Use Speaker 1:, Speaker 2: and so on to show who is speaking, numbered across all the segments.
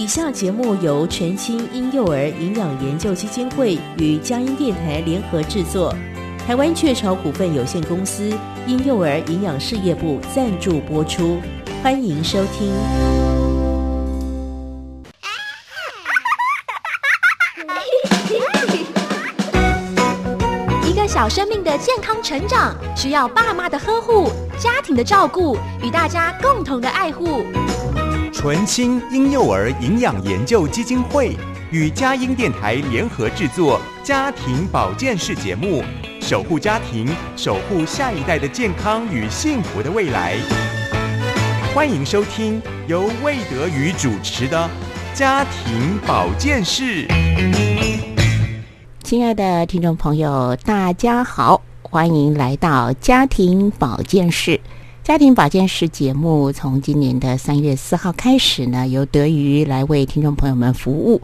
Speaker 1: 以下节目由全新婴幼儿营养研究基金会与佳音电台联合制作，台湾雀巢股份有限公司婴幼儿营养事业部赞助播出，欢迎收听。
Speaker 2: 一个小生命的健康成长，需要爸妈的呵护、家庭的照顾与大家共同的爱护。
Speaker 3: 纯青婴幼儿营养研究基金会与佳音电台联合制作家庭保健室节目，守护家庭，守护下一代的健康与幸福的未来。欢迎收听由魏德宇主持的家庭保健室。
Speaker 4: 亲爱的听众朋友，大家好，欢迎来到家庭保健室。家庭保健室节目从今年的三月四号开始呢，由德瑜来为听众朋友们服务。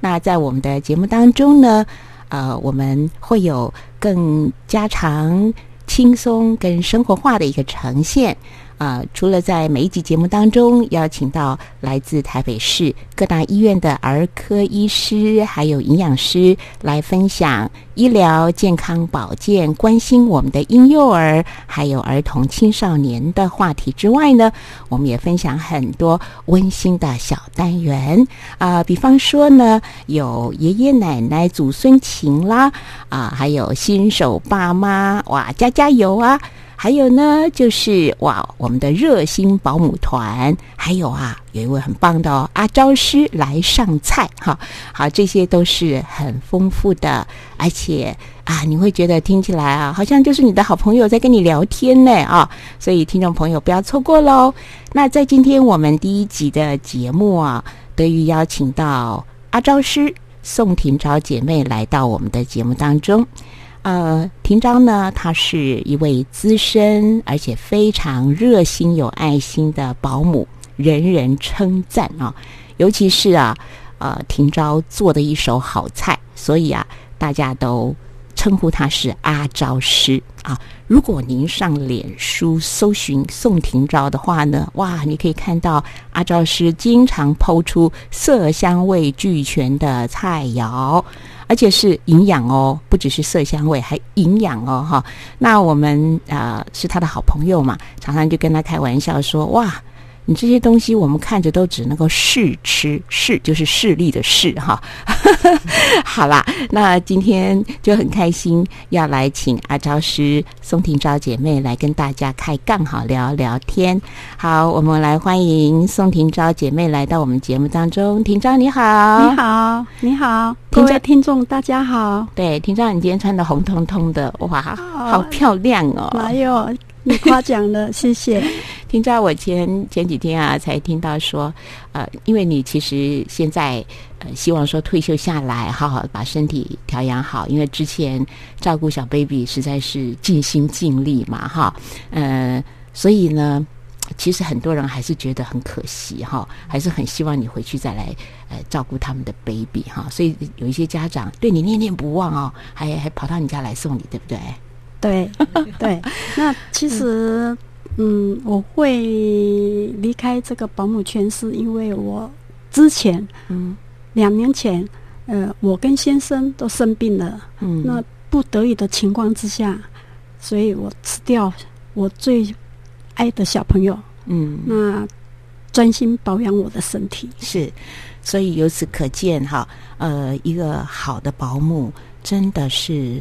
Speaker 4: 那在我们的节目当中呢，呃，我们会有更加长、轻松跟生活化的一个呈现。啊，除了在每一集节目当中邀请到来自台北市各大医院的儿科医师，还有营养师来分享医疗健康保健，关心我们的婴幼儿还有儿童青少年的话题之外呢，我们也分享很多温馨的小单元啊，比方说呢，有爷爷奶奶、祖孙情啦，啊，还有新手爸妈，哇，加加油啊！还有呢，就是哇，我们的热心保姆团，还有啊，有一位很棒的，阿招师来上菜哈，好，这些都是很丰富的，而且啊，你会觉得听起来啊，好像就是你的好朋友在跟你聊天呢啊，所以听众朋友不要错过喽。那在今天我们第一集的节目啊，得以邀请到阿招师宋婷昭姐妹来到我们的节目当中。呃，庭章呢，她是一位资深而且非常热心有爱心的保姆，人人称赞啊。尤其是啊，呃，庭昭做的一手好菜，所以啊，大家都称呼她是阿招师啊。如果您上脸书搜寻宋庭昭的话呢，哇，你可以看到阿招师经常抛出色香味俱全的菜肴。而且是营养哦，不只是色香味，还营养哦，哈。那我们啊是他的好朋友嘛，常常就跟他开玩笑说：“哇，你这些东西我们看着都只能够试吃，试就是视力的视哈。”好啦，那今天就很开心要来请阿昭师宋婷昭姐妹来跟大家开杠好聊聊天。好，我们来欢迎宋婷昭姐妹来到我们节目当中。婷昭你好，
Speaker 5: 你好，你好。各位听众，大家好。
Speaker 4: 对，庭昭你今天穿的红彤彤的，哇，好漂亮哦！
Speaker 5: 哪有你夸奖了，谢谢。
Speaker 4: 听在我前前几天啊，才听到说，呃，因为你其实现在呃，希望说退休下来，好好把身体调养好，因为之前照顾小 baby 实在是尽心尽力嘛，哈，呃，所以呢。其实很多人还是觉得很可惜哈，还是很希望你回去再来呃照顾他们的 baby 哈，所以有一些家长对你念念不忘哦，还还跑到你家来送你，对不对？
Speaker 5: 对对，那其实嗯，我会离开这个保姆圈，是因为我之前嗯。两年前呃，我跟先生都生病了，嗯，那不得已的情况之下，所以我辞掉我最。爱的小朋友，嗯，那专心保养我的身体。
Speaker 4: 是，所以由此可见哈，呃，一个好的保姆真的是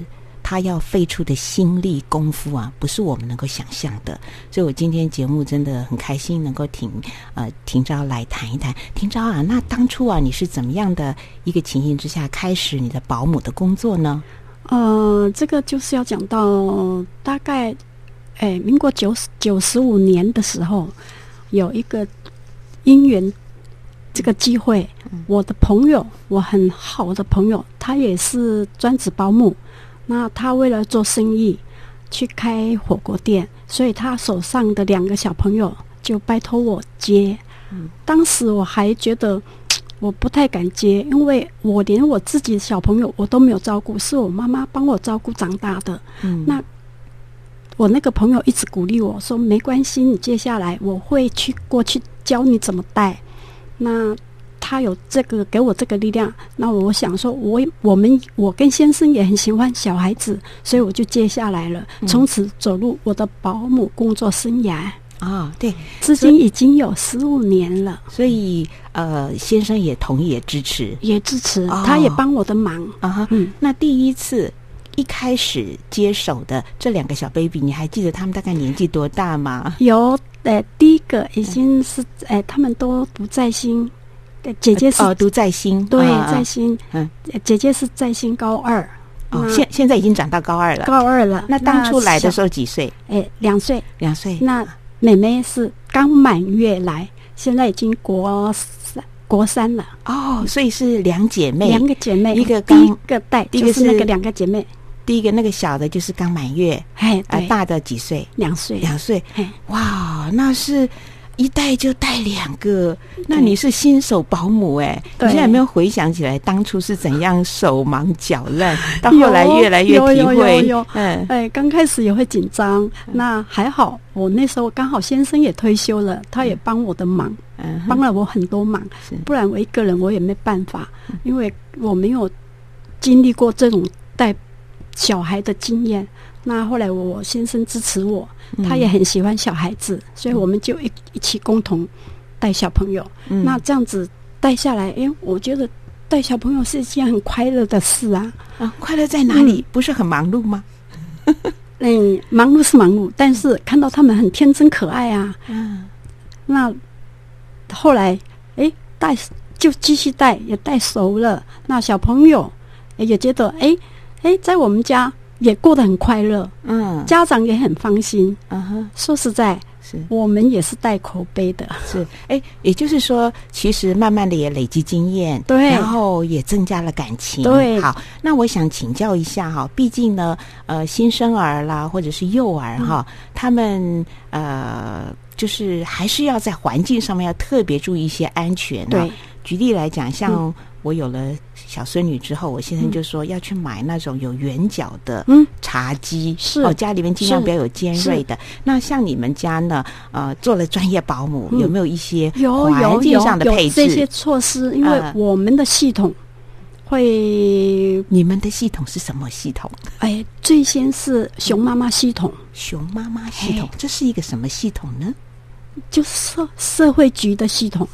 Speaker 4: 他要费出的心力功夫啊，不是我们能够想象的。所以我今天节目真的很开心，能够挺呃廷昭来谈一谈。廷昭啊，那当初啊，你是怎么样的一个情形之下开始你的保姆的工作呢？
Speaker 5: 呃，这个就是要讲到大概。哎，民国九十九十五年的时候，有一个姻缘，这个机会，我的朋友，我很好的朋友，他也是专职保姆。那他为了做生意，去开火锅店，所以他手上的两个小朋友就拜托我接。当时我还觉得 我不太敢接，因为我连我自己的小朋友我都没有照顾，是我妈妈帮我照顾长大的。那我那个朋友一直鼓励我说：“没关系，你接下来我会去过去教你怎么带。”那他有这个给我这个力量，那我想说我，我们我跟先生也很喜欢小孩子，所以我就接下来了，从此走入我的保姆工作生涯。
Speaker 4: 啊、对，
Speaker 5: 至今已经有十五年了，
Speaker 4: 所以呃，先生也同意也支持
Speaker 5: 也支持，
Speaker 4: 哦
Speaker 5: 他也帮我的忙。
Speaker 4: 啊哈。
Speaker 5: 嗯，
Speaker 4: 那第一次一开始接手的这两个小 baby，你还记得他们大概年纪多大吗？
Speaker 5: 有呃，第一个已经是呃，他们都不在新，呃姐姐是、
Speaker 4: 哦，读在新，
Speaker 5: 对在新，
Speaker 4: 嗯
Speaker 5: 呃姐姐是在新高二，
Speaker 4: 哦，现现在已经长到高二了。
Speaker 5: 高二了。
Speaker 4: 那当初来的时
Speaker 5: 候，
Speaker 4: 几岁？
Speaker 5: 哎，两岁。
Speaker 4: 两岁。
Speaker 5: 那妹妹是刚满月来，现在已经国三国三了。
Speaker 4: 哦，所以是两姐妹，
Speaker 5: 两个姐妹，
Speaker 4: 一个
Speaker 5: 第一个带，
Speaker 4: 第一个是
Speaker 5: 就是那个两个姐妹，
Speaker 4: 第一个那个小的就是刚满月，
Speaker 5: 哎，
Speaker 4: 大的几岁？
Speaker 5: 两岁，
Speaker 4: 两岁。
Speaker 5: 嘿，
Speaker 4: 哇，那是一带就带两个，那你是新手保姆哎、你
Speaker 5: 对
Speaker 4: 现在有没有回想起来当初是怎样手忙脚乱，到后来越来越体
Speaker 5: 有有有
Speaker 4: 会？
Speaker 5: 有
Speaker 4: 嗯。
Speaker 5: 哎，刚开始也会紧张，那还好，我那时候刚好先生也退休了，他也帮我的忙，
Speaker 4: 嗯，
Speaker 5: 帮了我很多忙，不然我一个人我也没办法，因为我没有经历过这种带小孩的经验。那后来我先生支持我，
Speaker 4: 嗯
Speaker 5: 他也很喜欢小孩子，所以我们就一一起共同带小朋友。
Speaker 4: 嗯
Speaker 5: 那这样子带下来，哎，我觉得带小朋友是一件很快乐的事啊。
Speaker 4: 啊，快乐在哪里？不是很忙碌吗？
Speaker 5: 嗯，忙碌是忙碌，但是看到他们很天真可爱啊。
Speaker 4: 嗯
Speaker 5: 那后来，哎，带就继续带，也带熟了。那小朋友诶也觉得，哎哎，在我们家也过得很快乐，
Speaker 4: 嗯。
Speaker 5: 家长也很放心。
Speaker 4: 嗯哼，
Speaker 5: 说实在，
Speaker 4: 是。
Speaker 5: 我们也是带口碑的。
Speaker 4: 是，哎，也就是说，其实慢慢的也累积经验，
Speaker 5: 对。
Speaker 4: 然后也增加了感情。
Speaker 5: 对。
Speaker 4: 好，那我想请教一下哈，毕竟呢，呃，新生儿啦，或者是幼儿哈，他们呃，就是还是要在环境上面要特别注意一些安全、啊。
Speaker 5: 对，
Speaker 4: 举例来讲，像我有了小孙女之后，我先生就说要去买那种有圆角的
Speaker 5: 嗯
Speaker 4: 茶几，
Speaker 5: 是
Speaker 4: 哦，家里面尽量不要有尖锐的。那像你们家呢，呃，做了专业保姆，
Speaker 5: 嗯
Speaker 4: 有没有一些
Speaker 5: 有
Speaker 4: 环境上的配
Speaker 5: 有这些？措施，因为
Speaker 4: 嗯
Speaker 5: 我们的系统会，
Speaker 4: 你们的系统是什么系统？
Speaker 5: 哎，最先是熊妈妈系统，
Speaker 4: 熊妈妈系统，这是一个什么系统呢？
Speaker 5: 就是社社会局的系统。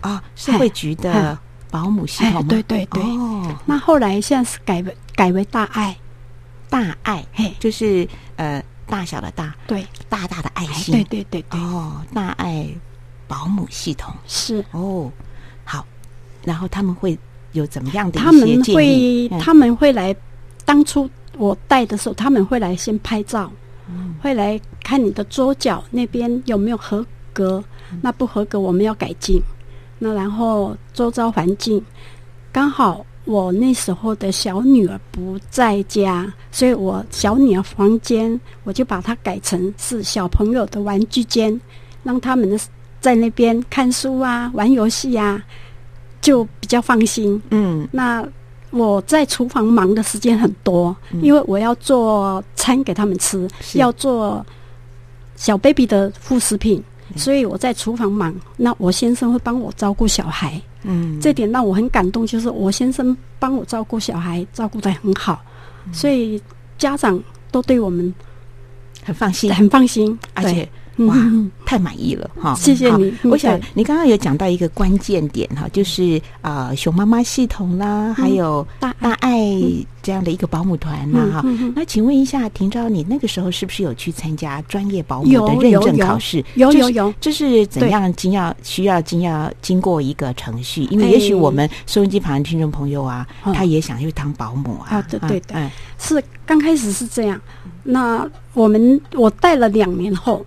Speaker 4: 啊，社会局的
Speaker 5: 哎
Speaker 4: 保姆系统
Speaker 5: 对对对。
Speaker 4: 哦，
Speaker 5: 那后来现在是改为改为大爱，
Speaker 4: 大爱，
Speaker 5: 嘿，
Speaker 4: 就是呃大小的大，
Speaker 5: 对，
Speaker 4: 大大的爱
Speaker 5: 哎，
Speaker 4: 心。
Speaker 5: 对对对对，
Speaker 4: 哦，大爱保姆系统。
Speaker 5: 是。
Speaker 4: 哦，好，然后他们会有怎么样的
Speaker 5: 他
Speaker 4: 一些
Speaker 5: 们会他们会来，当初我带的时候，他们会来先拍照，
Speaker 4: 嗯。
Speaker 5: 会来看你的桌角那边有没有合格，
Speaker 4: 嗯。
Speaker 5: 那不合格我们要改进。那然后周遭环境，刚好我那时候的小女儿不在家，所以我小女儿房间我就把它改成是小朋友的玩具间，让他们在那边看书啊、玩游戏啊，就比较放心。
Speaker 4: 嗯。
Speaker 5: 那我在厨房忙的时间很多，因为我要做餐给他们吃，
Speaker 4: 是。
Speaker 5: 要做小 baby 的副食品，所以我在厨房忙。那我先生会帮我照顾小孩，
Speaker 4: 嗯，
Speaker 5: 这点让我很感动，就是我先生帮我照顾小孩，照顾的很好，
Speaker 4: 嗯。
Speaker 5: 所以家长都对我们
Speaker 4: 很放心，
Speaker 5: 很放心，
Speaker 4: 而且哇
Speaker 5: 嗯。
Speaker 4: 太满意了哈！
Speaker 5: 谢谢你
Speaker 4: 我想你刚刚有讲到一个关键点哈，就是啊、呃熊妈妈系统啦，还有
Speaker 5: 大
Speaker 4: 大爱这样的一个保姆团啦哈。那请问一下，廷昭，你那个时候是不是有去参加专业保姆的认证考试？
Speaker 5: 有有有
Speaker 4: 这是怎
Speaker 5: 对。
Speaker 4: 样经要需要经要经过一个程序？因为也许
Speaker 5: 哎
Speaker 4: 我们收音机旁的听众朋友啊，
Speaker 5: 嗯。
Speaker 4: 他也想去当保姆啊。
Speaker 5: 啊对对对。
Speaker 4: 嗯。
Speaker 5: 是刚开始是这样，那我们我带了两年后，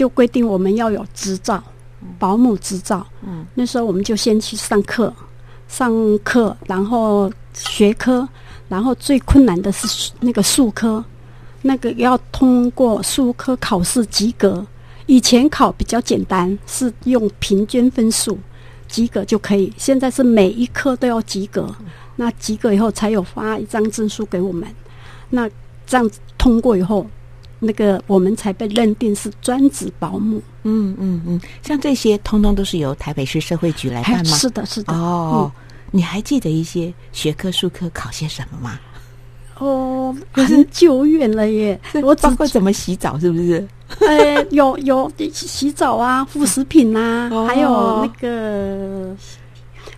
Speaker 5: 就规定我们要有执照，保姆执照。
Speaker 4: 嗯，
Speaker 5: 那时候我们就先去上课，上课，然后学科，然后最困难的是那个数科，那个要通过数科考试及格。以前考比较简单，是用平均分数及格就可以，现在是每一科都要及格。那及格以后才有发一张证书给我们。那这样子通过以后，那个我们才被认定是专职保姆。
Speaker 4: 嗯嗯嗯，像这些通通都是由台北市社会局来办吗？
Speaker 5: 是的，是的。
Speaker 4: 哦，你还记得一些学科、术科考些什么吗？
Speaker 5: 哦，很久远了耶！
Speaker 4: 我包括怎么洗澡，是不是？
Speaker 5: 呃，有有洗澡啊，副食品啊，还有那个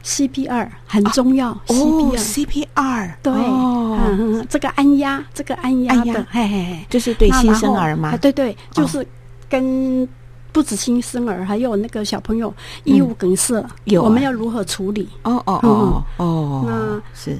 Speaker 5: CPR 很重要。
Speaker 4: 哦，CPR
Speaker 5: 对，嗯，这个按压，这个按压的，嘿嘿嘿，
Speaker 4: 就是对新生儿吗？
Speaker 5: 对对，就是跟不止新生儿，还有那个小朋友异物梗塞，
Speaker 4: 有
Speaker 5: 我们要如何处理？
Speaker 4: 哦哦哦哦，那是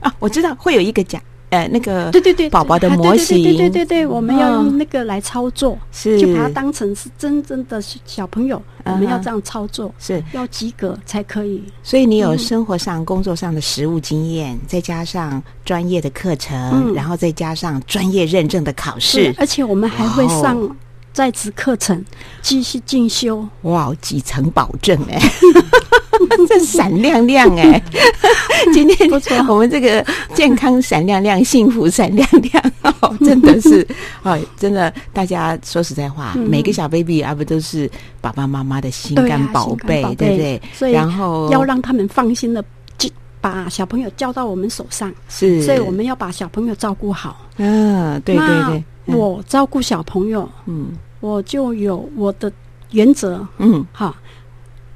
Speaker 4: 啊，我知道会有一个讲。呃，那个
Speaker 5: 对对对，
Speaker 4: 宝宝的模型，
Speaker 5: 对对对对对，我们要用那个来操作，
Speaker 4: 是。
Speaker 5: 就把它当成是真正的小朋友，我们要这样操作，
Speaker 4: 是。
Speaker 5: 要及格才可以。
Speaker 4: 所以你有生活上、工作上的实务经验，再加上专业的课程，然后再加上专业认证的考试，
Speaker 5: 而且我们还会上在职课程，继续进修。
Speaker 4: 哇，几层保证哎！这闪亮亮哎！今天我们这个健康闪亮亮，幸福闪亮亮 哦，真的是哦，真的，大家说实在话，每个小 baby 啊，不都是爸爸妈妈的心肝宝贝，对不对？
Speaker 5: 所以，然后要让他们放心的，就把小朋友交到我们手上。
Speaker 4: 是，
Speaker 5: 所以我们要把小朋友照顾好。
Speaker 4: 嗯，对对对，
Speaker 5: 我照顾小朋友，嗯，我就有我的原则，嗯，好。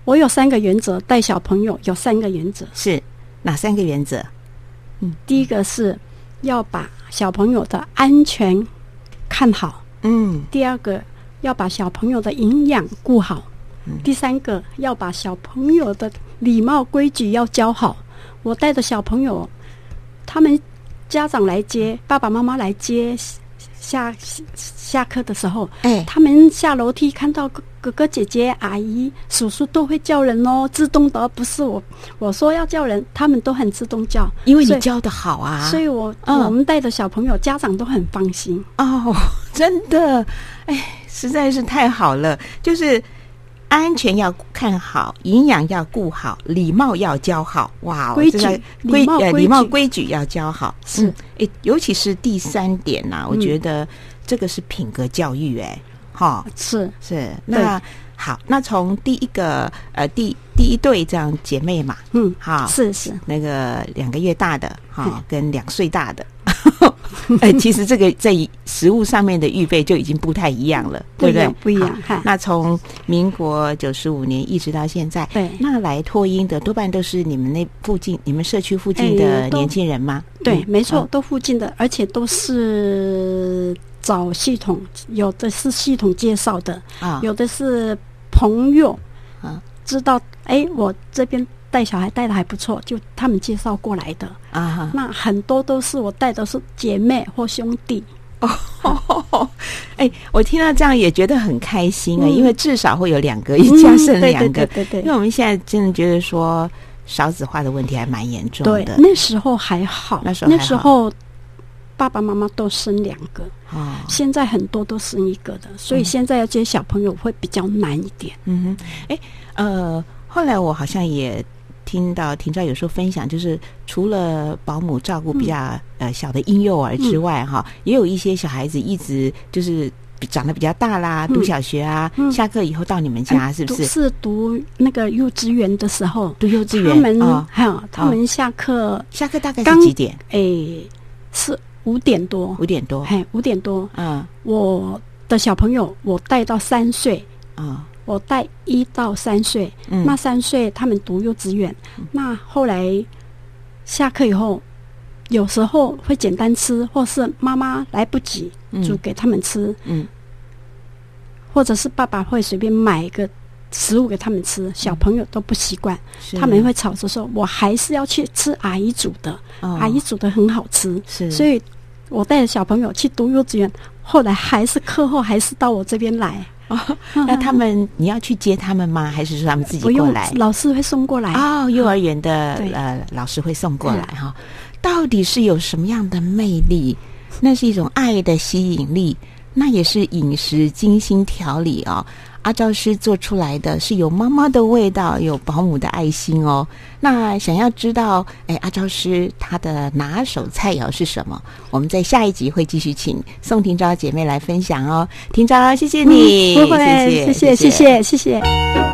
Speaker 5: 我有三个原则，带小朋友有三个原则，
Speaker 4: 是哪三个原则？
Speaker 5: 嗯，第一个是要把小朋友的安全看好，嗯，第二个要把小朋友的营养顾好，嗯，第三个要把小朋友的礼貌规矩要教好。我带着小朋友，他们家长来接，爸爸妈妈来接。下下课的时候，哎，他们下楼梯看到哥哥哥姐姐、阿姨、叔叔都会叫人哦，自动的，不是我我说要叫人，他们都很自动叫，
Speaker 4: 因为你教的好啊，
Speaker 5: 所以我我们带的小朋友家长都很放心。
Speaker 4: 哦，真的，哎，实在是太好了，就是。安全要看好，营养要顾好，礼貌要教好。哇，
Speaker 5: 规矩
Speaker 4: 规
Speaker 5: 呃
Speaker 4: 礼貌规矩要教好。是，诶，尤其是第三点呐，我觉得这个是品格教育。哎，哈，
Speaker 5: 是
Speaker 4: 是。那好，那从第一个呃第第一对这样姐妹嘛，
Speaker 5: 嗯，好，是是
Speaker 4: 那个两个月大的哈，跟两岁大的。哎，其实这个在食物上面的预备就已经不太一样了，对不对？
Speaker 5: 不一样。
Speaker 4: 那从民国九十五年一直到现在，
Speaker 5: 对，
Speaker 4: 那来托婴的多半都是你们那附近、你们社区附近的年轻人吗？
Speaker 5: 对，没错，都附近的，而且都是找系统，有的是系统介绍的啊，有的是朋友啊，知道哎，我这边。带小孩带的还不错，就他们介绍过来的啊。那很多都是我带的是姐妹或兄弟
Speaker 4: 哦。哎，我听到这样也觉得很开心啊，因为至少会有两个一家生两个。
Speaker 5: 对对。
Speaker 4: 因为我们现在真的觉得说少子化的问题还蛮严重的。
Speaker 5: 那时候还好，
Speaker 4: 那时候
Speaker 5: 那时候爸爸妈妈都生两个啊。现在很多都生一个的，所以现在要接小朋友会比较难一点。
Speaker 4: 嗯哼。哎，呃，后来我好像也。听到婷昭有时候分享，就是除了保姆照顾比较呃小的婴幼儿之外，哈，也有一些小孩子一直就是长得比较大啦，读小学啊，下课以后到你们家是不是？
Speaker 5: 是读那个幼稚园的时候，
Speaker 4: 读幼稚园，
Speaker 5: 他们还有他们下课，
Speaker 4: 下课大概是几点？
Speaker 5: 哎，是五点多，
Speaker 4: 五点多，
Speaker 5: 嘿，五点多。嗯，我的小朋友我带到三岁。啊。我带一到三岁，那三岁他们读幼稚园，那后来下课以后，有时候会简单吃，或是妈妈来不及煮给他们吃，嗯，或者是爸爸会随便买一个食物给他们吃，小朋友都不习惯，他们会吵着说：“我还是要去吃阿姨煮的，阿姨煮的很好吃。”，所以我带着小朋友去读幼稚园，后来还是课后还是到我这边来。
Speaker 4: 哦，那他们你要去接他们吗？还是说他们自己过来？
Speaker 5: 老师会送过来
Speaker 4: 哦，幼儿园的呃老师会送过来哈。到底是有什么样的魅力？那是一种爱的吸引力，那也是饮食精心调理哦。阿昭师做出来的是有妈妈的味道，有保姆的爱心哦。那想要知道，哎，阿昭师他的拿手菜肴是什么？我们在下一集会继续请宋廷昭姐妹来分享哦。廷昭，谢谢你，
Speaker 5: 不会，谢谢，谢谢，谢谢。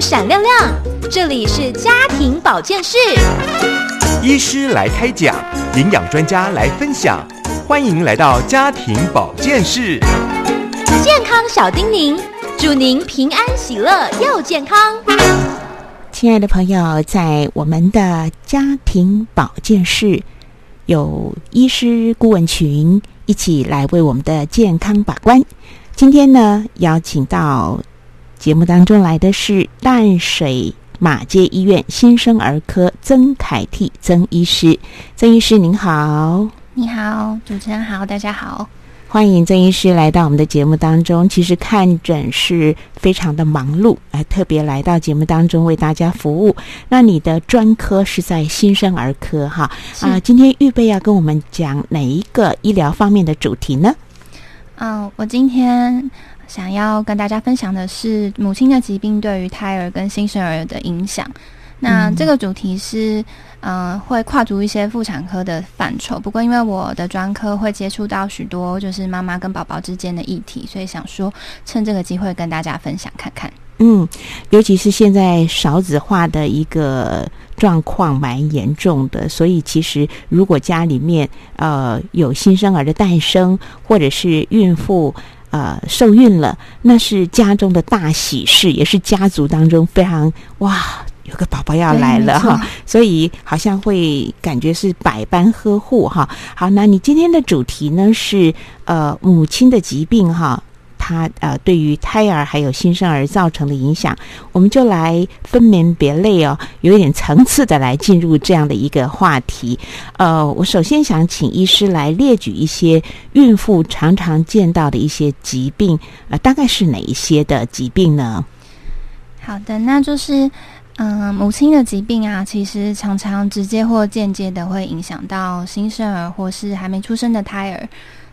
Speaker 2: 闪亮亮。这里是家庭保健室，
Speaker 3: 医师来开讲，营养专家来分享，欢迎来到家庭保健室。
Speaker 2: 健康小叮咛，祝您平安喜乐又健康。
Speaker 4: 亲爱的朋友，在我们的家庭保健室，有医师顾问群一起来为我们的健康把关。今天呢，邀请到节目当中来的是淡水马街医院新生儿科曾凯替曾医师。曾医师您好，
Speaker 6: 你好，主持人好，大家好。
Speaker 4: 欢迎曾医师来到我们的节目当中。其实看诊是非常的忙碌，哎，特别来到节目当中为大家服务。那你的专科是在新生儿科哈啊？今天预备要跟我们讲哪一个医疗方面的主题呢？
Speaker 6: 嗯，我今天想要跟大家分享的是母亲的疾病对于胎儿跟新生儿的影响。那这个主题是，嗯、会跨足一些妇产科的范畴。不过，因为我的专科会接触到许多就是妈妈跟宝宝之间的议题，所以想说趁这个机会跟大家分享看看。
Speaker 4: 嗯，尤其是现在少子化的一个状况蛮严重的，所以其实如果家里面呃有新生儿的诞生，或者是孕妇呃受孕了，那是家中的大喜事，也是家族当中非常哇。有个宝宝要来了哈，所以好像会感觉是百般呵护哈。好，那你今天的主题呢是呃母亲的疾病哈，它呃对于胎儿还有新生儿造成的影响，我们就来分门别类哦，有一点层次的来进入这样的一个话题。呃，我首先想请医师来列举一些孕妇常常见到的一些疾病，呃，大概是哪一些的疾病呢？
Speaker 6: 好的，那就是，嗯、母亲的疾病啊，其实常常直接或间接的会影响到新生儿或是还没出生的胎儿。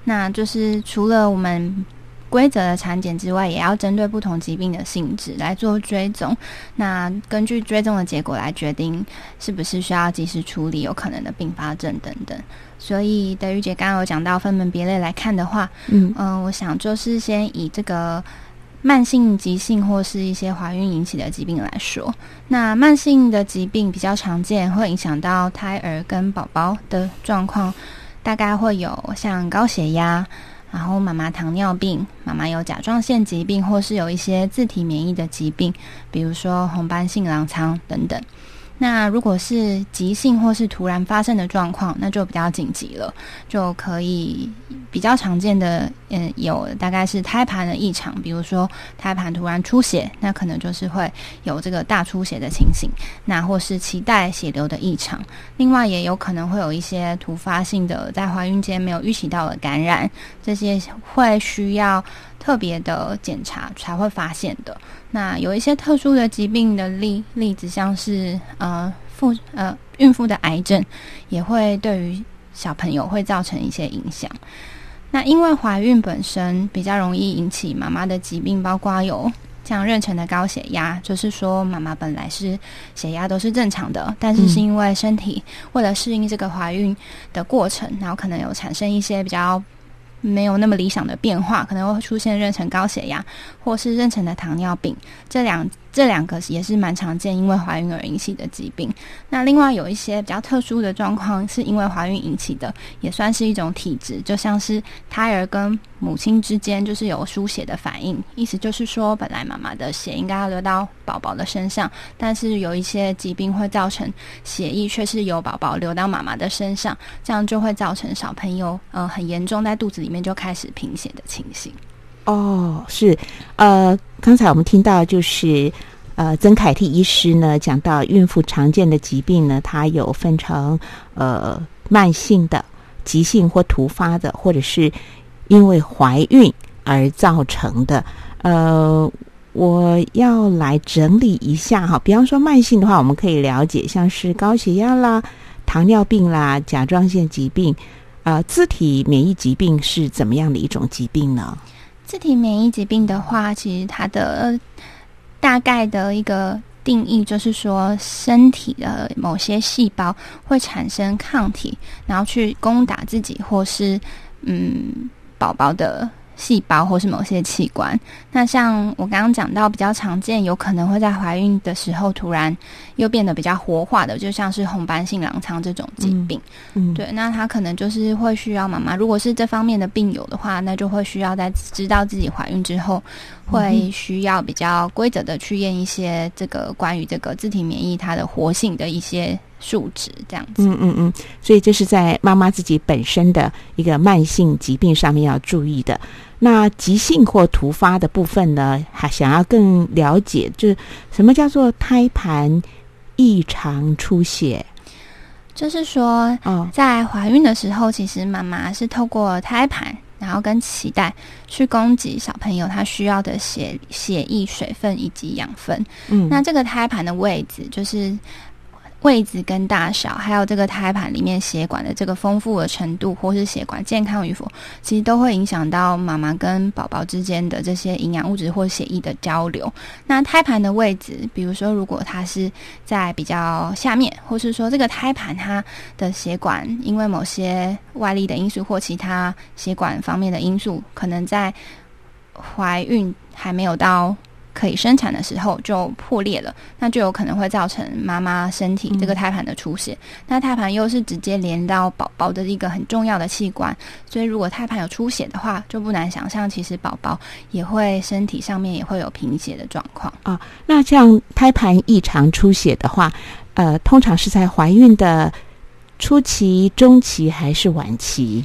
Speaker 6: 那就是除了我们规则的产检之外，也要针对不同疾病的性质来做追踪。那根据追踪的结果来决定是不是需要及时处理有可能的并发症等等。所以德玉姐刚刚有讲到分门别类来看的话，
Speaker 4: 嗯
Speaker 6: 嗯，我想就是先以这个慢性、急性或是一些怀孕引起的疾病来说。那慢性的疾病比较常见，会影响到胎儿跟宝宝的状况，大概会有像高血压。然后妈妈糖尿病，妈妈有甲状腺疾病，或是有一些自体免疫的疾病，比如说红斑性狼疮等等。那如果是急性或是突然发生的状况，那就比较紧急了，就可以比较常见的，嗯，有大概是胎盘的异常，比如说胎盘突然出血，那可能就是会有这个大出血的情形，那或是脐带血流的异常，另外也有可能会有一些突发性的在怀孕间没有预期到的感染，这些会需要特别的检查才会发现的。那有一些特殊的疾病的例例子，像是呃妇呃孕妇的癌症，也会对于小朋友会造成一些影响。那因为怀孕本身比较容易引起妈妈的疾病，包括有像妊娠的高血压，就是说妈妈本来是血压都是正常的，但是是因为身体为了适应这个怀孕的过程，然后可能有产生一些比较没有那么理想的变化，可能会出现妊娠高血压或是妊娠的糖尿病，这两这两个也是蛮常见因为怀孕而引起的疾病。那另外有一些比较特殊的状况是因为怀孕引起的，也算是一种体质，就像是胎儿跟母亲之间就是有输血的反应，意思就是说本来妈妈的血应该要流到宝宝的身上，但是有一些疾病会造成血液却是由宝宝流到妈妈的身上，这样就会造成小朋友呃很严重，在肚子里面就开始贫血的情形。
Speaker 4: 哦，是，呃，刚才我们听到就是，呃，曾凯蒂医师呢讲到孕妇常见的疾病呢，它有分成呃慢性的、急性或突发的，或者是因为怀孕而造成的。呃，我要来整理一下哈，比方说慢性的话，我们可以了解像是高血压啦、糖尿病啦、甲状腺疾病。呃，自体免疫疾病是怎么样的一种疾病呢？
Speaker 6: 自体免疫疾病的话，其实它的大概的一个定义就是说，身体的某些细胞会产生抗体，然后去攻打自己或是嗯宝宝的细胞或是某些器官。那像我刚刚讲到比较常见，有可能会在怀孕的时候突然又变得比较活化的，就像是红斑性狼疮这种疾病。
Speaker 4: 嗯，
Speaker 6: 对，那他可能就是会需要妈妈，如果是这方面的病友的话，那就会需要在知道自己怀孕之后，会需要比较规则的去验一些这个关于这个自体免疫它的活性的一些数值，这样子。
Speaker 4: 嗯嗯嗯，所以这是在妈妈自己本身的一个慢性疾病上面要注意的。那急性或突发的部分呢，还想要更了解，就是什么叫做胎盘异常出血？
Speaker 6: 就是说，
Speaker 4: 哦，
Speaker 6: 在怀孕的时候，其实妈妈是透过胎盘，然后跟脐带去供给小朋友他需要的血血液、水分以及养分。
Speaker 4: 嗯，
Speaker 6: 那这个胎盘的位置，就是位置跟大小，还有这个胎盘里面血管的这个丰富的程度，或是血管健康与否，其实都会影响到妈妈跟宝宝之间的这些营养物质或血液的交流。那胎盘的位置，比如说如果它是在比较下面，或是说这个胎盘它的血管因为某些外力的因素或其他血管方面的因素，可能在怀孕还没有到可以生产的时候就破裂了，那就有可能会造成妈妈身体这个胎盘的出血。那胎盘又是直接连到宝宝的一个很重要的器官，所以如果胎盘有出血的话，就不难想象，其实宝宝也会身体上面也会有贫血的状况啊。
Speaker 4: 那这样胎盘异常出血的话，呃，通常是在怀孕的初期、中期还是晚期？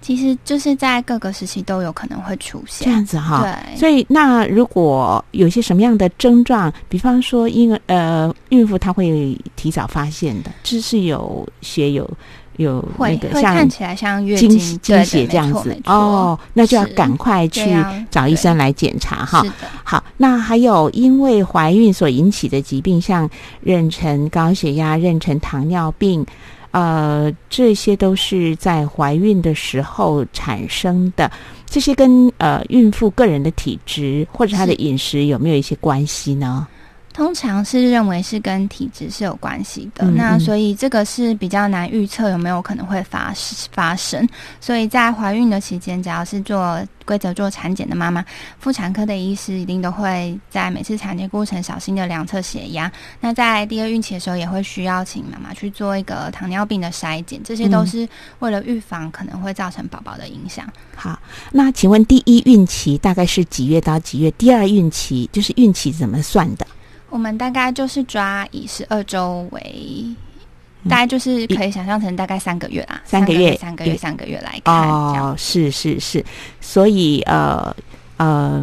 Speaker 6: 其实就是在各个时期都有可能会出现
Speaker 4: 这
Speaker 6: 现。
Speaker 4: 样子哈。
Speaker 6: 对，
Speaker 4: 所以，那如果有些什么样的症状，比方说婴儿呃孕妇她会提早发现的，就是有血有有那
Speaker 6: 会
Speaker 4: 个像
Speaker 6: 看起来像月
Speaker 4: 经
Speaker 6: 经
Speaker 4: 经血这样子哦，那就要
Speaker 6: 是
Speaker 4: 赶快去找医生来检查哈。好，那还有因为怀孕所引起的疾病，像妊娠高血压、妊娠糖尿病，呃，这些都是在怀孕的时候产生的。这些跟呃孕妇个人的体质或者她的饮食有没有一些关系呢？
Speaker 6: 通常是认为是跟体质是有关系的，
Speaker 4: 嗯嗯
Speaker 6: 那所以这个是比较难预测有没有可能会发发生。所以在怀孕的期间，只要是做规则做产检的妈妈，妇产科的医师一定都会在每次产检过程小心的量测血压。那在第二孕期的时候，也会需要请妈妈去做一个糖尿病的筛检，这些都
Speaker 4: 嗯
Speaker 6: 是为了预防可能会造成宝宝的影响。
Speaker 4: 好，那请问第一孕期大概是几月到几月？第二孕期就是孕期怎么算的？
Speaker 6: 我们大概就是抓以十二周为，大概就是可以想象成大概三个月啦，
Speaker 4: 三个月
Speaker 6: 三个月，三个月来看，
Speaker 4: 哦，是是。是，所以呃呃，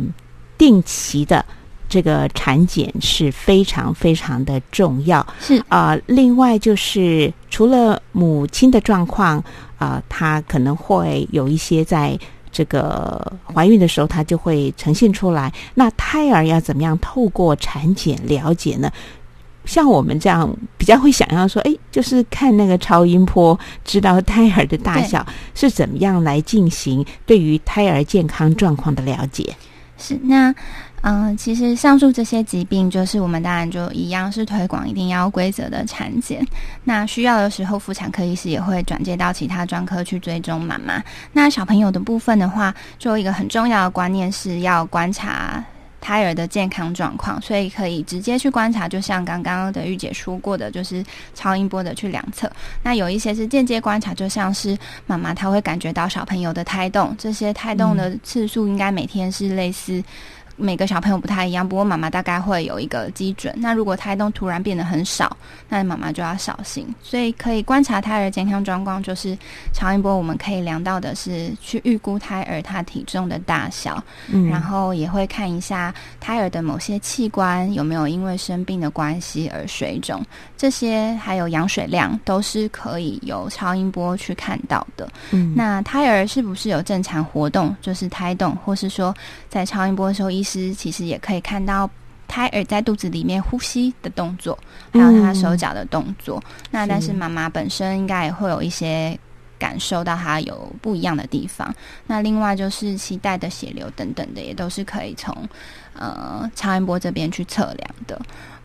Speaker 4: 定期的这个产检是非常非常的重要。
Speaker 6: 是。
Speaker 4: 啊、另外就是除了母亲的状况啊、她可能会有一些在。这个怀孕的时候，它就会呈现出来。那胎儿要怎么样透过产检了解呢？像我们这样比较会想要说，哎，就是看那个超音波，知道胎儿的大小是怎么样来进行对于胎儿健康状况的了解。
Speaker 6: 是那嗯，其实上述这些疾病，就是我们当然就一样是推广一定要规则的产检。那需要的时候，妇产科医师也会转接到其他专科去追踪妈妈。那小朋友的部分的话，就有一个很重要的观念是要观察。胎儿的健康状况，所以可以直接去观察，就像刚刚的玉姐说过的，就是超音波的去量测。那有一些是间接观察，就像是妈妈她会感觉到小朋友的胎动，这些胎动的次数应该每天是类似。每个小朋友不太一样，不过妈妈大概会有一个基准。那如果胎动突然变得很少，那妈妈就要小心。所以可以观察胎儿健康状况，就是超音波我们可以量到的是去预估胎儿他体重的大小，嗯，然后也会看一下胎儿的某些器官有没有因为生病的关系而水肿，这些还有羊水量都是可以由超音波去看到的。嗯，那胎儿是不是有正常活动，就是胎动，或是说在超音波的时候一。师其实也可以看到胎儿在肚子里面呼吸的动作，还有他手脚的动作。那但是妈妈本身应该也会有一些感受到他有不一样的地方。那另外就是脐带的血流等等的，也都是可以从呃超音波这边去测量的。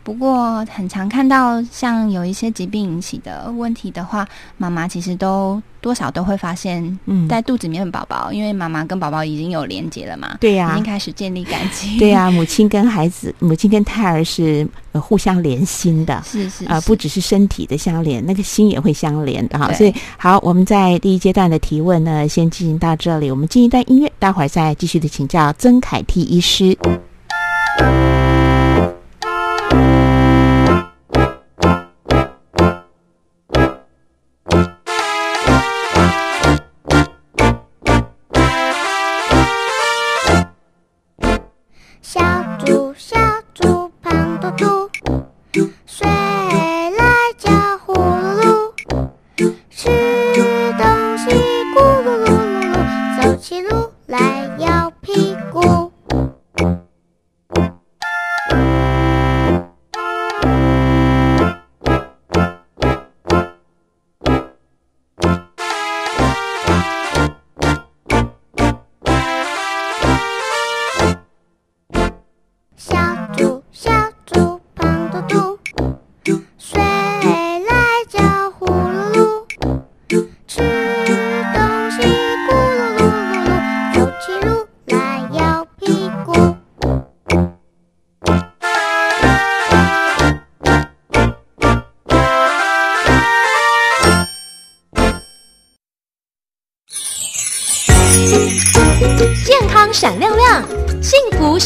Speaker 6: 不过，很常看到像有一些疾病引起的问题的话，妈妈其实都多少都会发现，嗯，在肚子里面的宝宝，因为妈妈跟宝宝已经有连接了嘛，
Speaker 4: 对呀，
Speaker 6: 已经开始建立感情，
Speaker 4: 对呀，母亲跟孩子，母亲跟胎儿是互相连心的，
Speaker 6: 是是
Speaker 4: 啊，不只是身体的相连，那个心也会相连的哈。所以，好，我们在第一阶段的提问呢，先进行到这里，我们进一段音乐，待会儿再继续的请教曾凯替医师。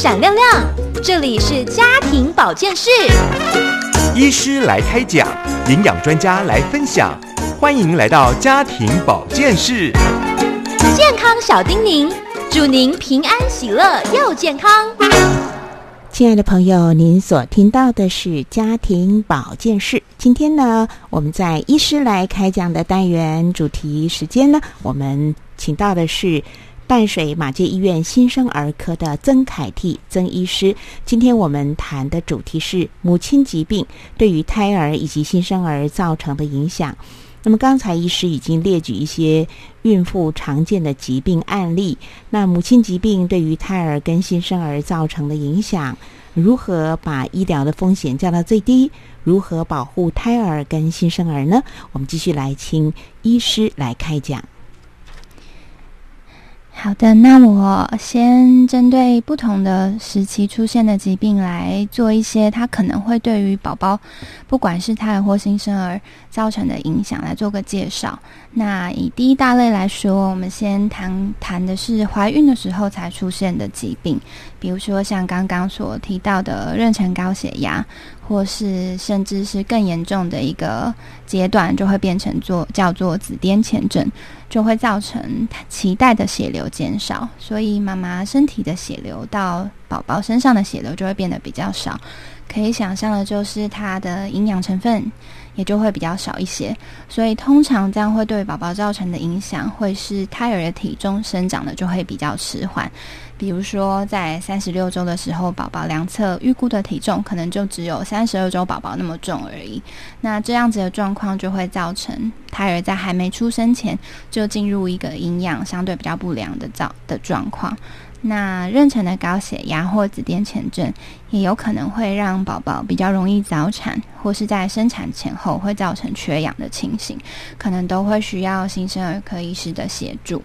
Speaker 2: 闪亮亮，这里是家庭保健室。
Speaker 3: 医师来开讲，营养专家来分享，欢迎来到家庭保健室。
Speaker 2: 健康小叮咛，祝您平安喜乐又健康。
Speaker 4: 亲爱的朋友，您所听到的是家庭保健室。今天呢，我们在医师来开讲的单元主题时间呢，我们请到的是。淡水马街医院新生儿科的曾凯蒂曾医师，今天我们谈的主题是母亲疾病对于胎儿以及新生儿造成的影响。那么刚才医师已经列举一些孕妇常见的疾病案例，那母亲疾病对于胎儿跟新生儿造成的影响，如何把医疗的风险降到最低？如何保护胎儿跟新生儿呢？我们继续来请医师来开讲。
Speaker 6: 好的，那我先针对不同的时期出现的疾病来做一些，它可能会对于宝宝，不管是胎儿或新生儿造成的影响来做个介绍。那以第一大类来说，我们先谈谈的是怀孕的时候才出现的疾病，比如说像刚刚所提到的妊娠高血压。或是甚至是更严重的一个阶段，就会变成做叫做子癫前症，就会造成脐带的血流减少，所以妈妈身体的血流到宝宝身上的血流就会变得比较少。可以想象的就是它的营养成分也就会比较少一些，所以通常这样会对宝宝造成的影响，会是胎儿的体重生长的就会比较迟缓。比如说，在三十六周的时候，宝宝量测预估的体重可能就只有三十二周宝宝那么重而已。那这样子的状况就会造成胎儿在还没出生前就进入一个营养相对比较不良的状的状况。那妊娠的高血压或子痫前症，也有可能会让宝宝比较容易早产，或是在生产前后会造成缺氧的情形，可能都会需要新生儿科医师的协助。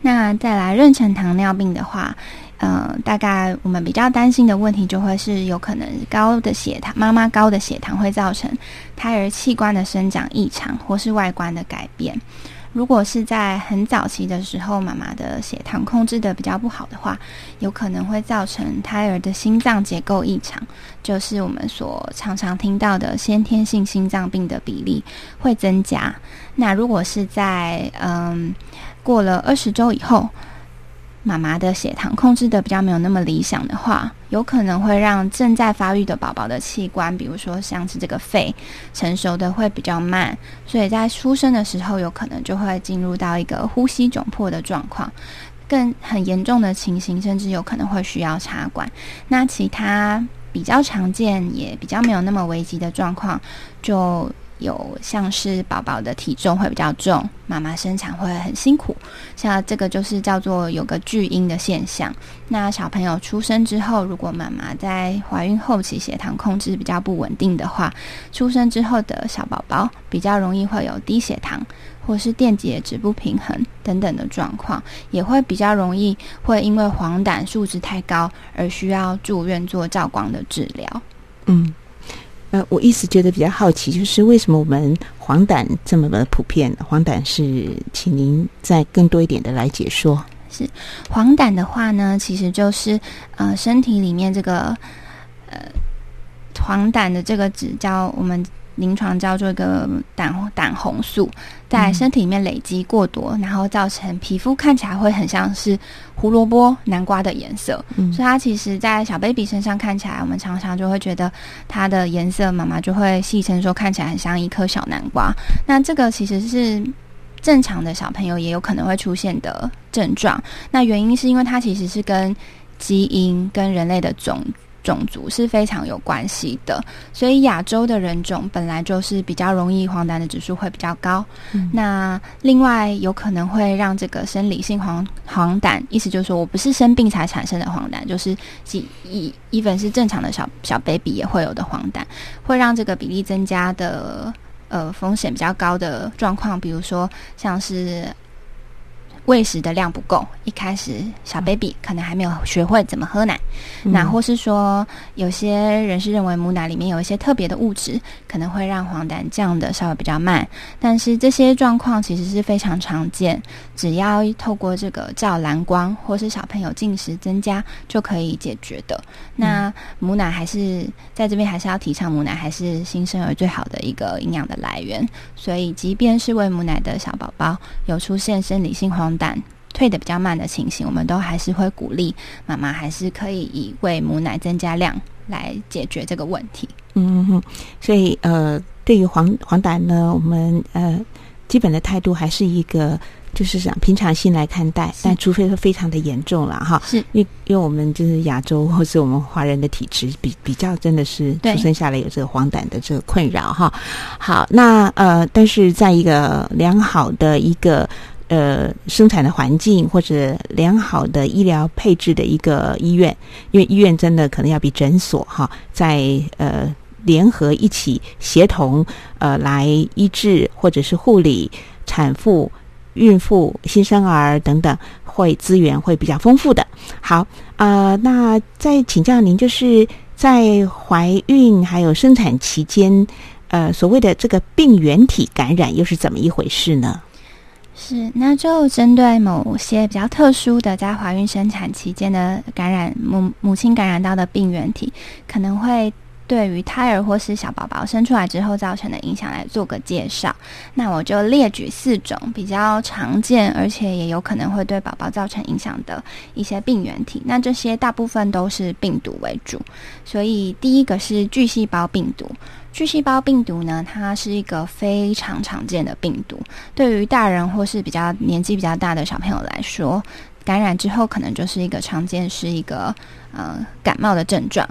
Speaker 6: 那再来妊娠糖尿病的话，呃，大概我们比较担心的问题就会是有可能高的血糖，妈妈高的血糖会造成胎儿器官的生长异常或是外观的改变。如果是在很早期的时候，妈妈的血糖控制的比较不好的话，有可能会造成胎儿的心脏结构异常，就是我们所常常听到的先天性心脏病的比例会增加。那如果是在嗯过了二十周以后，妈妈的血糖控制的比较没有那么理想的话，有可能会让正在发育的宝宝的器官，比如说像是这个肺，成熟的会比较慢，所以在出生的时候有可能就会进入到一个呼吸窘迫的状况，更很严重的情形，甚至有可能会需要插管。那其他比较常见也比较没有那么危急的状况，就。有像是宝宝的体重会比较重，妈妈生产会很辛苦，像这个就是叫做有个巨婴的现象。那小朋友出生之后，如果妈妈在怀孕后期血糖控制比较不稳定的话，出生之后的小宝宝比较容易会有低血糖，或是电解质不平衡等等的状况，也会比较容易会因为黄疸数值太高而需要住院做照光的治疗。
Speaker 4: 嗯。我一直觉得比较好奇，就是为什么我们黄疸这么的普遍？黄疸是，请您再更多一点的来解说。
Speaker 6: 是黄疸的话呢，其实就是呃，身体里面这个呃黄疸的这个指叫我们。临床叫做一个胆胆红素在身体里面累积过多，然后造成皮肤看起来会很像是胡萝卜、南瓜的颜色。所以它其实，在小 baby 身上看起来，我们常常就会觉得它的颜色，妈妈就会戏称说看起来很像一颗小南瓜。那这个其实是正常的小朋友也有可能会出现的症状。那原因是因为它其实是跟基因跟人类的种。种族是非常有关系的，所以亚洲的人种本来就是比较容易黄疸的指数会比较高。那另外有可能会让这个生理性黄黄疸，意思就是说我不是生病才产生的黄疸，就是几一一本是正常的小小 baby 也会有的黄疸，会让这个比例增加的呃风险比较高的状况，比如说像是。喂食的量不够，一开始小 baby 可能还没有学会怎么喝奶，那或是说有些人是认为母奶里面有一些特别的物质，可能会让黄疸降的稍微比较慢。但是这些状况其实是非常常见，只要透过这个照蓝光或是小朋友进食增加就可以解决的。那母奶还是在这边还是要提倡母奶还是新生儿最好的一个营养的来源，所以即便是喂母奶的小宝宝有出现生理性黄疸退的比较慢的情形，我们都还是会鼓励妈妈还是可以以喂母奶增加量来解决这个问题。
Speaker 4: 嗯哼，所以呃，对于黄黄疸呢，我们呃基本的态度还是一个就是想平常心来看待，但除非说非常的严重了哈，
Speaker 6: 是
Speaker 4: 因为因为我们就是亚洲或是我们华人的体质比比较真的是出生下来有这个黄疸的这个困扰哈。好，那呃，但是在一个良好的一个。呃，生产的环境或者良好的医疗配置的一个医院，因为医院真的可能要比诊所哈，在呃联合一起协同呃来医治或者是护理产妇、孕妇、新生儿等等，会资源会比较丰富的。好，呃，那再请教您，就是在怀孕还有生产期间，呃，所谓的这个病原体感染又是怎么一回事呢？
Speaker 6: 是，那就针对某些比较特殊的在怀孕生产期间的感染母母亲感染到的病原体，可能会对于胎儿或是小宝宝生出来之后造成的影响来做个介绍。那我就列举四种比较常见，而且也有可能会对宝宝造成影响的一些病原体。那这些大部分都是病毒为主，所以第一个是巨细胞病毒。巨细胞病毒呢，它是一个非常常见的病毒。对于大人或是比较年纪比较大的小朋友来说，感染之后可能就是一个常见是一个呃感冒的症状。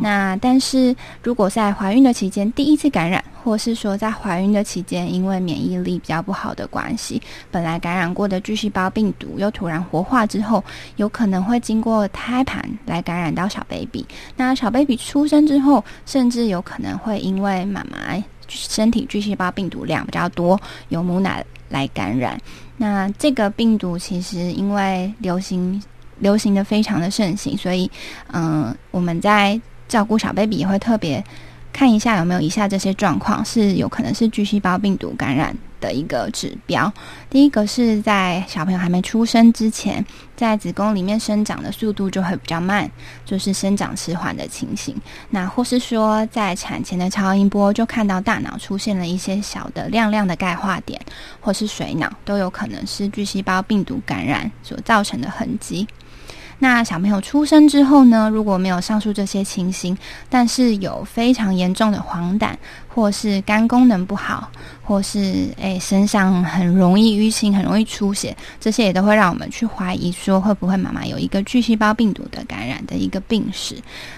Speaker 6: 那但是如果在怀孕的期间第一次感染，或是说在怀孕的期间，因为免疫力比较不好的关系，本来感染过的巨细胞病毒又突然活化之后，有可能会经过胎盘来感染到小 baby。那小 baby 出生之后，甚至有可能会因为妈妈身体巨细胞病毒量比较多，有母奶来感染。那这个病毒其实因为流行流行的非常的盛行，所以嗯，我们在照顾小 baby 也会特别看一下有没有以下这些状况是有可能是巨细胞病毒感染的一个指标。第一个是在小朋友还没出生之前，在子宫里面生长的速度就会比较慢，就是生长迟缓的情形。那或是说在产前的超音波就看到大脑出现了一些小的亮亮的钙化点，或是水脑，都有可能是巨细胞病毒感染所造成的痕迹。那小朋友出生之后呢，如果没有上述这些情形，但是有非常严重的黄疸，或是肝功能不好，或是诶身上很容易淤青、很容易出血，这些也都会让我们去怀疑说会不会妈妈有一个巨细胞病毒的感染的一个病史。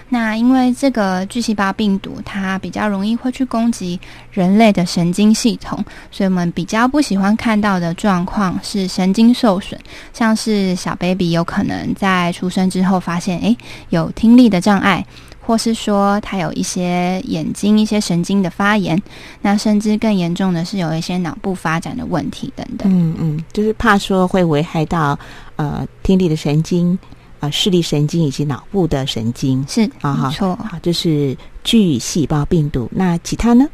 Speaker 6: 那因为这个巨细胞病毒它比较容易会去攻击人类的神经系统，所以我们比较不喜欢看到的状况是神经受损，像是小 baby 有可能在出生之后发现诶有听力的障碍。或是说他有一些眼睛一些神经的发炎，那甚至更严重的是有一些脑部发展的问题等等。
Speaker 4: 嗯嗯，就是怕说会危害到呃听力的神经、呃视力神经以及脑部的神经。
Speaker 6: 是
Speaker 4: 啊，好，
Speaker 6: 没错。
Speaker 4: 好，这是巨细胞病毒。那其他呢？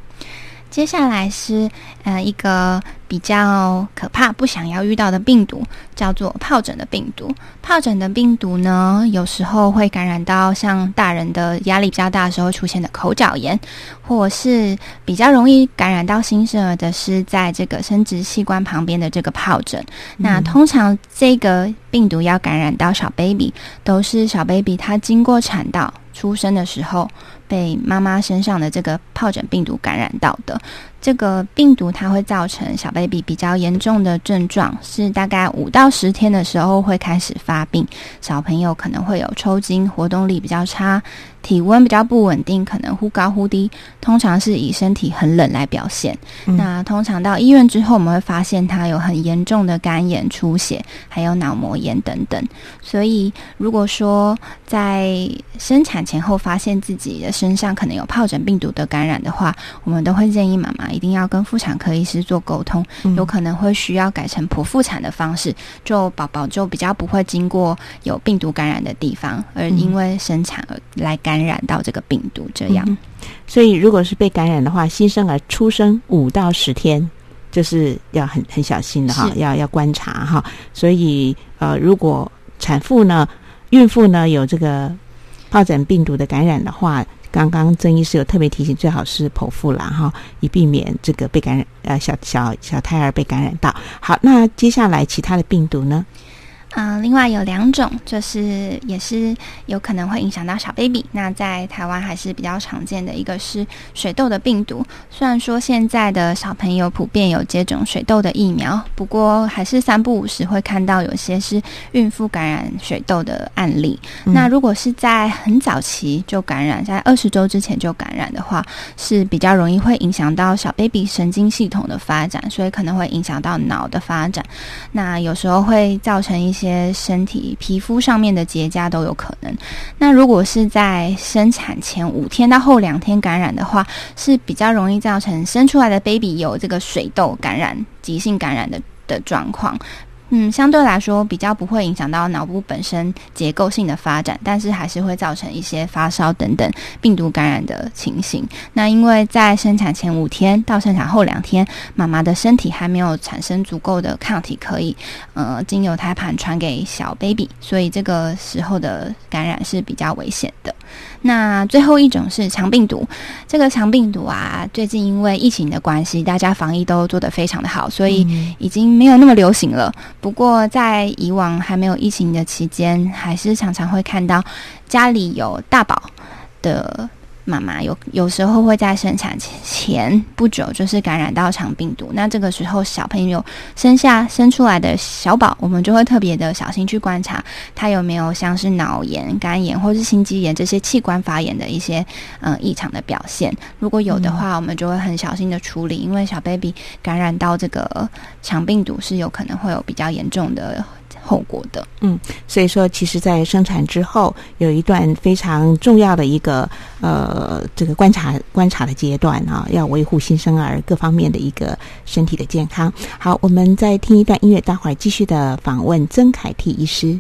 Speaker 6: 接下来是呃一个比较可怕、不想要遇到的病毒，叫做疱疹的病毒。疱疹的病毒呢，有时候会感染到像大人的压力比较大的时候出现的口角炎，或是比较容易感染到新生儿的是在这个生殖器官旁边的这个疱疹。那通常这个病毒要感染到小 baby，都是小 baby 他经过产道出生的时候。被妈妈身上的这个疱疹病毒感染到的。这个病毒，它会造成小 baby 比较严重的症状，是大概五到十天的时候会开始发病，小朋友可能会有抽筋、活动力比较差、体温比较不稳定，可能忽高忽低，通常是以身体很冷来表现。那通常到医院之后，我们会发现他有很严重的肝炎、出血，还有脑膜炎等等。所以，如果说在生产前后发现自己的身上可能有疱疹病毒的感染的话，我们都会建议妈妈一定要跟妇产科医师做沟通，有可能会需要改成剖腹产的方式，就宝宝就比较不会经过有病毒感染的地方，而因为生产而来感染到这个病毒。这样，
Speaker 4: 所以如果是被感染的话，新生儿出生五到十天，就是要很很小心的哈，要要观察哈。所以呃，如果产妇呢，孕妇呢有这个疱疹病毒的感染的话，刚刚曾医师有特别提醒，最好是剖腹了哈，以避免这个被感染呃小小小胎儿被感染到。好，那接下来其他的病毒呢？
Speaker 6: 嗯，另外有两种，就是也是有可能会影响到小 baby。那在台湾还是比较常见的一个是水痘的病毒。虽然说现在的小朋友普遍有接种水痘的疫苗，不过还是三不五时会看到有些是孕妇感染水痘的案例。那如果是在很早期就感染，在二十周之前就感染的话，是比较容易会影响到小 baby 神经系统的发展，所以可能会影响到脑的发展。那有时候会造成一些些身体皮肤上面的结痂都有可能。那如果是在生产前五天到后两天感染的话，是比较容易造成生出来的 baby 有这个水痘感染、急性感染的的状况。嗯，相对来说比较不会影响到脑部本身结构性的发展，但是还是会造成一些发烧等等病毒感染的情形。那因为在生产前五天到生产后两天，妈妈的身体还没有产生足够的抗体，可以呃经由胎盘传给小 baby，所以这个时候的感染是比较危险的。那最后一种是肠病毒，这个肠病毒啊，最近因为疫情的关系，大家防疫都做得非常的好，所以已经没有那么流行了。不过在以往还没有疫情的期间，还是常常会看到家里有大宝的妈妈有有时候会在生产前不久就是感染到肠病毒，那这个时候小朋友生下生出来的小宝，我们就会特别的小心去观察他有没有像是脑炎、肝炎或是心肌炎这些器官发炎的一些呃异常的表现。如果有的话，我们就会很小心的处理，因为小 baby 感染到这个肠病毒是有可能会有比较严重的后果的。
Speaker 4: 嗯所以说，其实，在生产之后有一段非常重要的一个呃这个观察观察的阶段啊，要维护新生儿各方面的一个身体的健康。好，我们再听一段音乐，待会儿继续的访问曾凯蒂医师。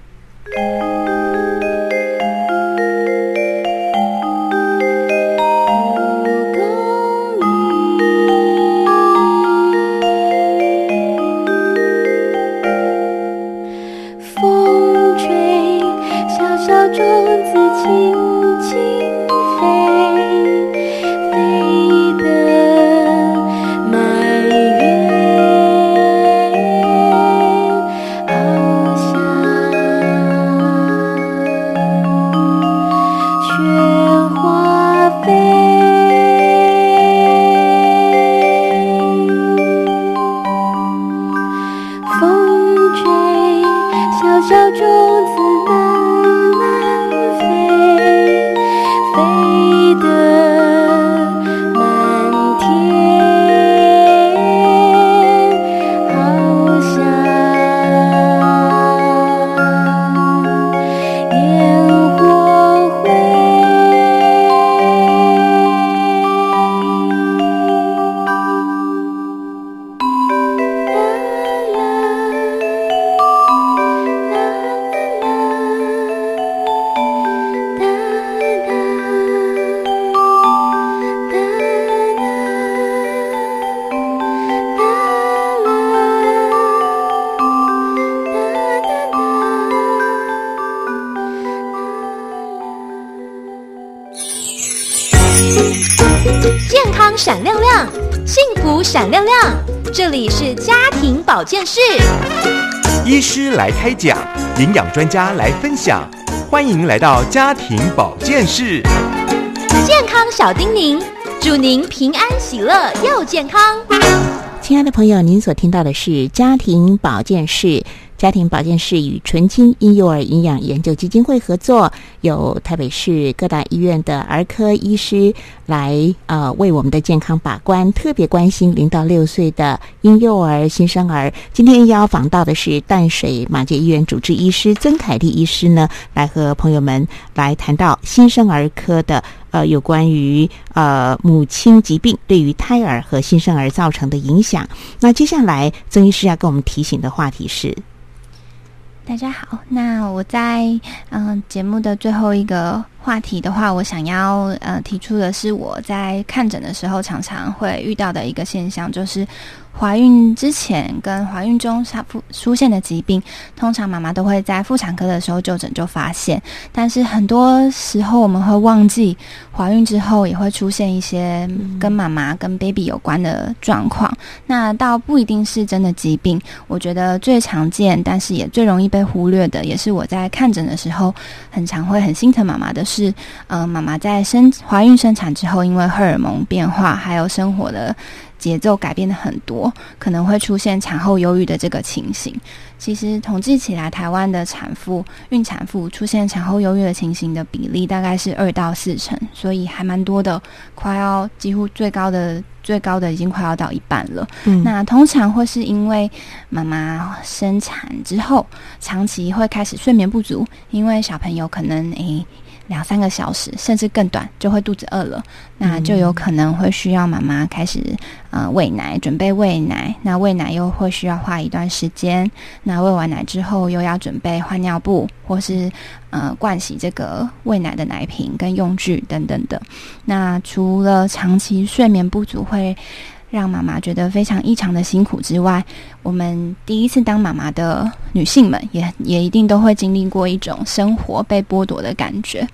Speaker 2: 里是家庭保健室，
Speaker 3: 医师来开讲，营养专家来分享，欢迎来到家庭保健室。
Speaker 2: 健康小叮咛，祝您平安喜乐又健康。
Speaker 4: 亲爱的朋友，您所听到的是家庭保健室。家庭保健室与纯青婴幼儿营养研究基金会合作，有台北市各大医院的儿科医师来呃为我们的健康把关，特别关心零到六岁的婴幼儿、新生儿。今天要访到的是淡水马偕医院主治医师曾凯丽医师呢，来和朋友们来谈到新生儿科的呃有关于呃母亲疾病对于胎儿和新生儿造成的影响。那接下来曾医师要跟我们提醒的话题是。
Speaker 6: 大家好，那我在嗯、节目的最后一个话题的话，我想要呃提出的是我在看诊的时候常常会遇到的一个现象，就是怀孕之前跟怀孕中它出出现的疾病，通常妈妈都会在妇产科的时候就诊就发现，但是很多时候我们会忘记怀孕之后也会出现一些跟妈妈跟 baby 有关的状况，那倒不一定是真的疾病。我觉得最常见，但是也最容易被忽略的，也是我在看诊的时候很常会很心疼妈妈的是，嗯、妈妈在生怀孕生产之后，因为荷尔蒙变化，还有生活的节奏改变的很多，可能会出现产后忧郁的这个情形。其实统计起来，台湾的产妇、孕产妇出现产后忧郁的情形的比例大概是二到四成，所以还蛮多的，快要几乎最高的最高的已经快要到一半了。
Speaker 4: 嗯
Speaker 6: 那通常会是因为妈妈生产之后，长期会开始睡眠不足，因为小朋友可能诶两三个小时甚至更短就会肚子饿了，那就有可能会需要妈妈开始呃喂奶，准备喂奶。那喂奶又会需要花一段时间，那喂完奶之后又要准备换尿布，或是呃灌洗这个喂奶的奶瓶跟用具等等的。那除了长期睡眠不足会让妈妈觉得非常异常的辛苦之外，我们第一次当妈妈的女性们也也一定都会经历过一种生活被剥夺的感觉，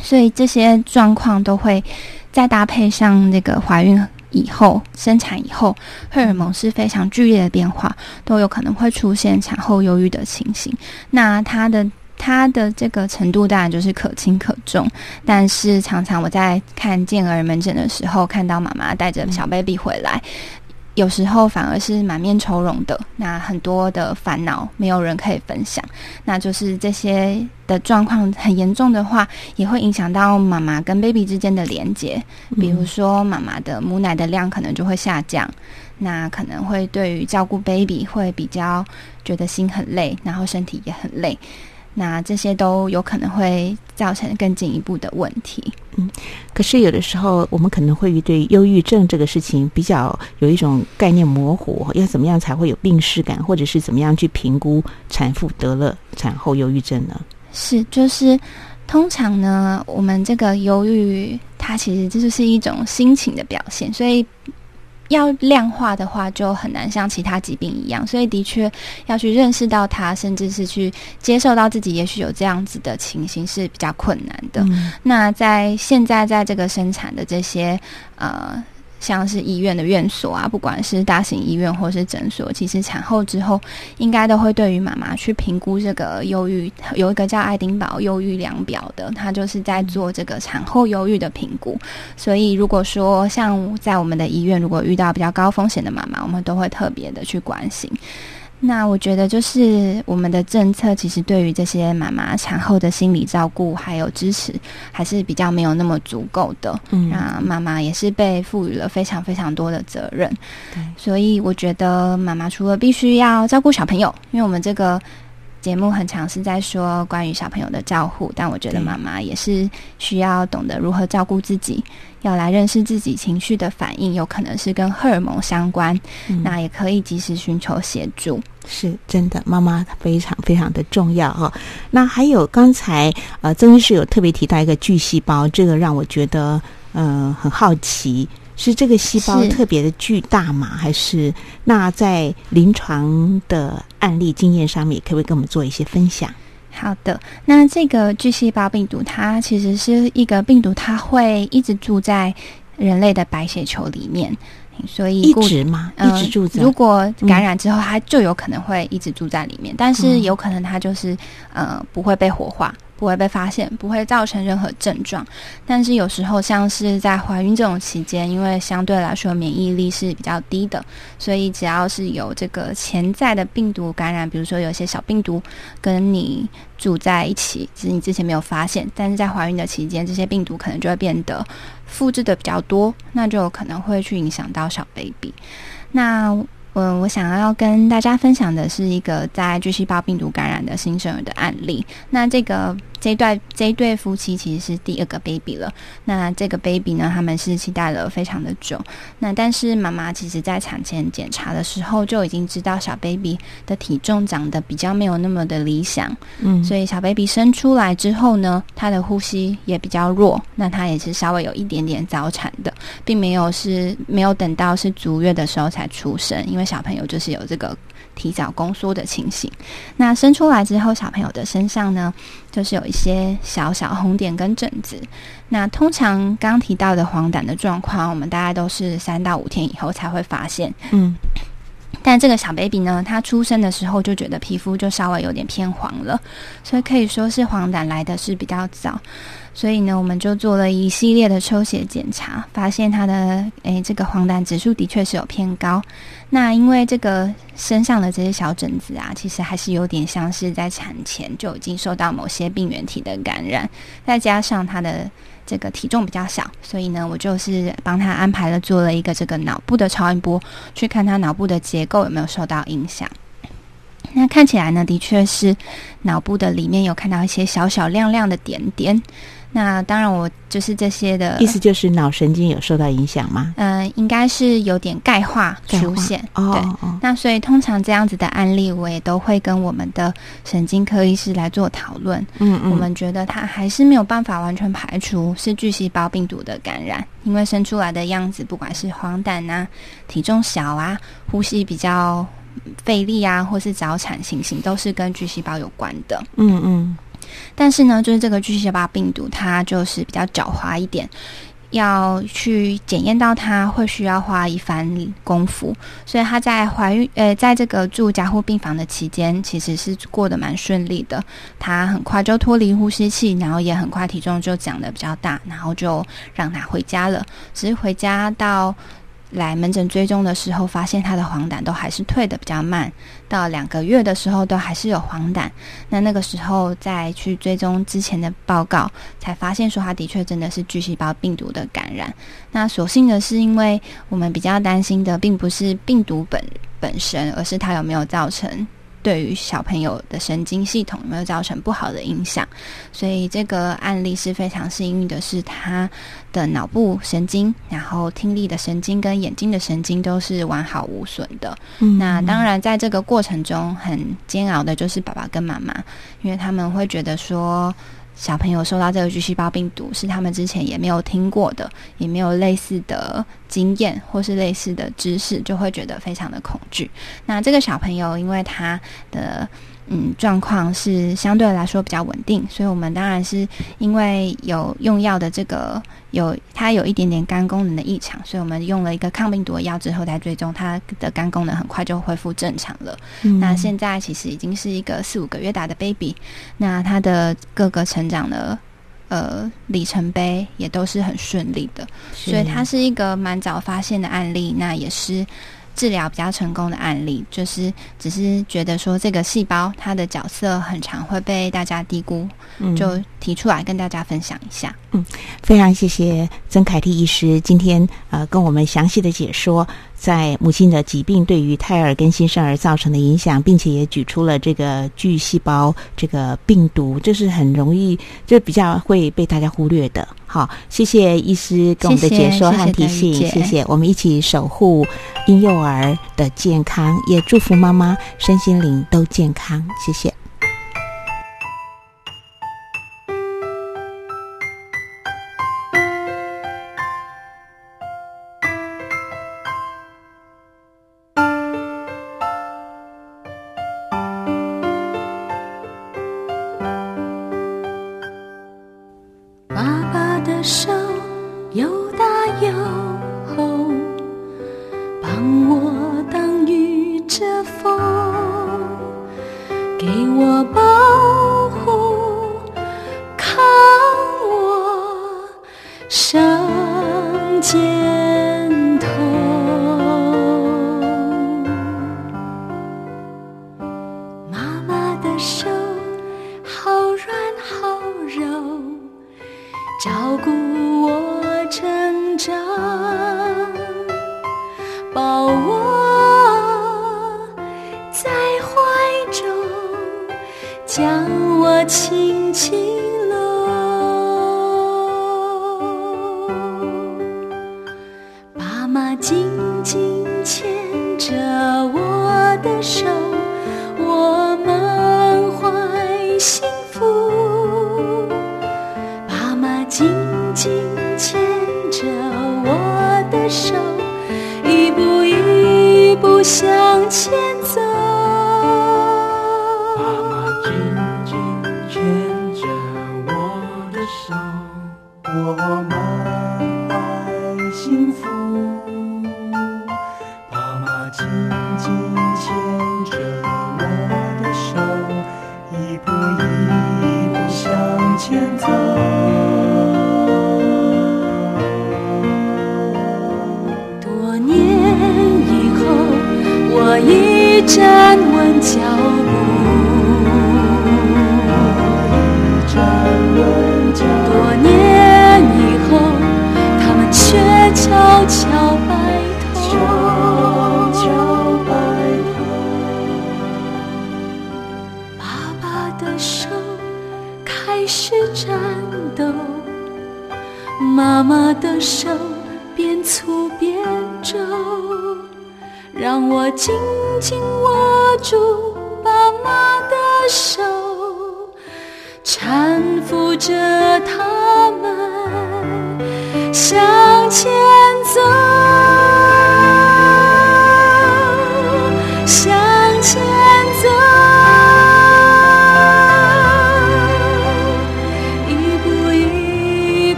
Speaker 6: 所以这些状况都会再搭配上那个怀孕以后、生产以后，荷尔蒙是非常剧烈的变化，都有可能会出现产后忧郁的情形。那它的它的这个程度当然就是可轻可重，但是常常我在看健儿门诊的时候，看到妈妈带着小 baby 回来。有时候反而是满面愁容的，那很多的烦恼没有人可以分享，那就是这些的状况很严重的话，也会影响到妈妈跟 baby 之间的连接。比如说，妈妈的母奶的量可能就会下降，那可能会对于照顾 baby 会比较觉得心很累，然后身体也很累。那这些都有可能会造成更进一步的问题。
Speaker 4: 嗯，可是有的时候我们可能会对忧郁症这个事情比较有一种概念模糊，要怎么样才会有病视感，或者是怎么样去评估产妇得了产后忧郁症呢？
Speaker 6: 是，就是通常呢，我们这个忧郁，它其实这就是一种心情的表现，所以。要量化的话，就很难像其他疾病一样，所以的确要去认识到它，甚至是去接受到自己也许有这样子的情形是比较困难的。那在现在在这个生产的这些呃。像是医院的院所啊，不管是大型医院或是诊所，其实产后之后，应该都会对于妈妈去评估这个忧郁，有一个叫爱丁堡忧郁量表的，它就是在做这个产后忧郁的评估。所以，如果说像在我们的医院，如果遇到比较高风险的妈妈，我们都会特别的去关心。那我觉得，就是我们的政策其实对于这些妈妈产后的心理照顾还有支持，还是比较没有那么足够的。嗯，那妈妈也是被赋予了非常非常多的责任。对，所以我觉得妈妈除了必须要照顾小朋友，因为我们这个。节目很长是在说关于小朋友的照护，但我觉得妈妈也是需要懂得如何照顾自己，要来认识自己情绪的反应，有可能是跟荷尔蒙相关，那也可以及时寻求协助。
Speaker 4: 是真的，妈妈非常非常的重要哈。那还有刚才呃，曾医师有特别提到一个巨细胞，这个让我觉得呃很好奇。是这个细胞特别的巨大吗？还是那在临床的案例经验上面，可不可以跟我们做一些分享？
Speaker 6: 好的，那这个巨细胞病毒，它其实是一个病毒，它会一直住在人类的白血球里面，所以
Speaker 4: 一直吗？一直住在？
Speaker 6: 如果感染之后，它就有可能会一直住在里面，但是有可能它就是呃不会被活化。不会被发现，不会造成任何症状。但是有时候，像是在怀孕这种期间，因为相对来说免疫力是比较低的，所以只要是有这个潜在的病毒感染，比如说有些小病毒跟你住在一起，只是你之前没有发现，但是在怀孕的期间，这些病毒可能就会变得复制的比较多，那就有可能会去影响到小 baby。那嗯，我想要跟大家分享的是一个在巨细胞病毒感染的新生儿的案例。那这个。这一对这一对夫妻其实是第二个 baby 了。那这个 baby 呢，他们是期待了非常的久。那但是妈妈其实在产前检查的时候就已经知道小 baby 的体重长得比较没有那么的理想。嗯，所以小 baby 生出来之后呢，他的呼吸也比较弱。那他也是稍微有一点点早产的，并没有是没有等到是足月的时候才出生，因为小朋友就是有这个。提早宫缩的情形，那生出来之后，小朋友的身上呢，就是有一些小小红点跟疹子。那通常刚提到的黄疸的状况，我们大概都是三到五天以后才会发现。嗯，但这个小 baby 呢，他出生的时候就觉得皮肤就稍微有点偏黄了，所以可以说是黄疸来的是比较早。所以呢，我们就做了一系列的抽血检查，发现他的诶这个黄疸指数的确是有偏高。那因为这个身上的这些小疹子啊，其实还是有点像是在产前就已经受到某些病原体的感染，再加上他的这个体重比较小，所以呢，我就是帮他安排了做了一个这个脑部的超音波，去看他脑部的结构有没有受到影响。那看起来呢，的确是脑部的里面有看到一些小小亮亮的点点。那当然，我就是这些的
Speaker 4: 意思，就是脑神经有受到影响吗？
Speaker 6: 嗯，应该是有点钙化出现。对，那所以通常这样子的案例，我也都会跟我们的神经科医师来做讨论。嗯嗯，我们觉得他还是没有办法完全排除是巨细胞病毒的感染，因为生出来的样子，不管是黄疸啊、体重小啊、呼吸比较费力啊，或是早产情形，都是跟巨细胞有关的。嗯嗯。但是呢，就是这个巨细胞病毒，它就是比较狡猾一点。要去检验到它，会需要花一番功夫。所以她在怀孕，呃，在这个住加护病房的期间，其实是过得蛮顺利的。她很快就脱离呼吸器，然后也很快体重就长得比较大，然后就让她回家了。只是回家到。来门诊追踪的时候，发现他的黄疸都还是退的比较慢，到两个月的时候都还是有黄疸。那那个时候再去追踪之前的报告，才发现说他的确真的是巨细胞病毒的感染。那所幸的是，因为我们比较担心的并不是病毒本本身，而是它有没有造成。对于小朋友的神经系统有没有造成不好的影响？所以这个案例是非常幸运的，是他的脑部神经、然后听力的神经跟眼睛的神经都是完好无损的。那当然，在这个过程中很煎熬的就是爸爸跟妈妈，因为他们会觉得说。小朋友受到这个巨细胞病毒是他们之前也没有听过的，也没有类似的经验或是类似的知识，就会觉得非常的恐惧。那这个小朋友因为他的。嗯，状况是相对来说比较稳定，所以我们当然是因为有用药的这个有它有一点点肝功能的异常，所以我们用了一个抗病毒的药之后，才追踪它的肝功能很快就恢复正常了。那现在其实已经是一个四五个月大的 baby，那他的各个成长的呃里程碑也都是很顺利的，所以它是一个蛮早发现的案例，那也是。治疗比较成功的案例，就是只是觉得说这个细胞它的角色很常会被大家低估，就提出来跟大家分享一下。
Speaker 4: 嗯，非常谢谢曾凯蒂医师今天呃跟我们详细的解说。在母亲的疾病对于胎儿跟新生儿造成的影响，并且也举出了这个巨细胞这个病毒，这是很容易，就比较会被大家忽略的。好，谢谢医师给我们的解说和提醒，谢谢。我们一起守护婴幼儿的健康，也祝福妈妈身心灵都健康。谢谢。
Speaker 7: 妈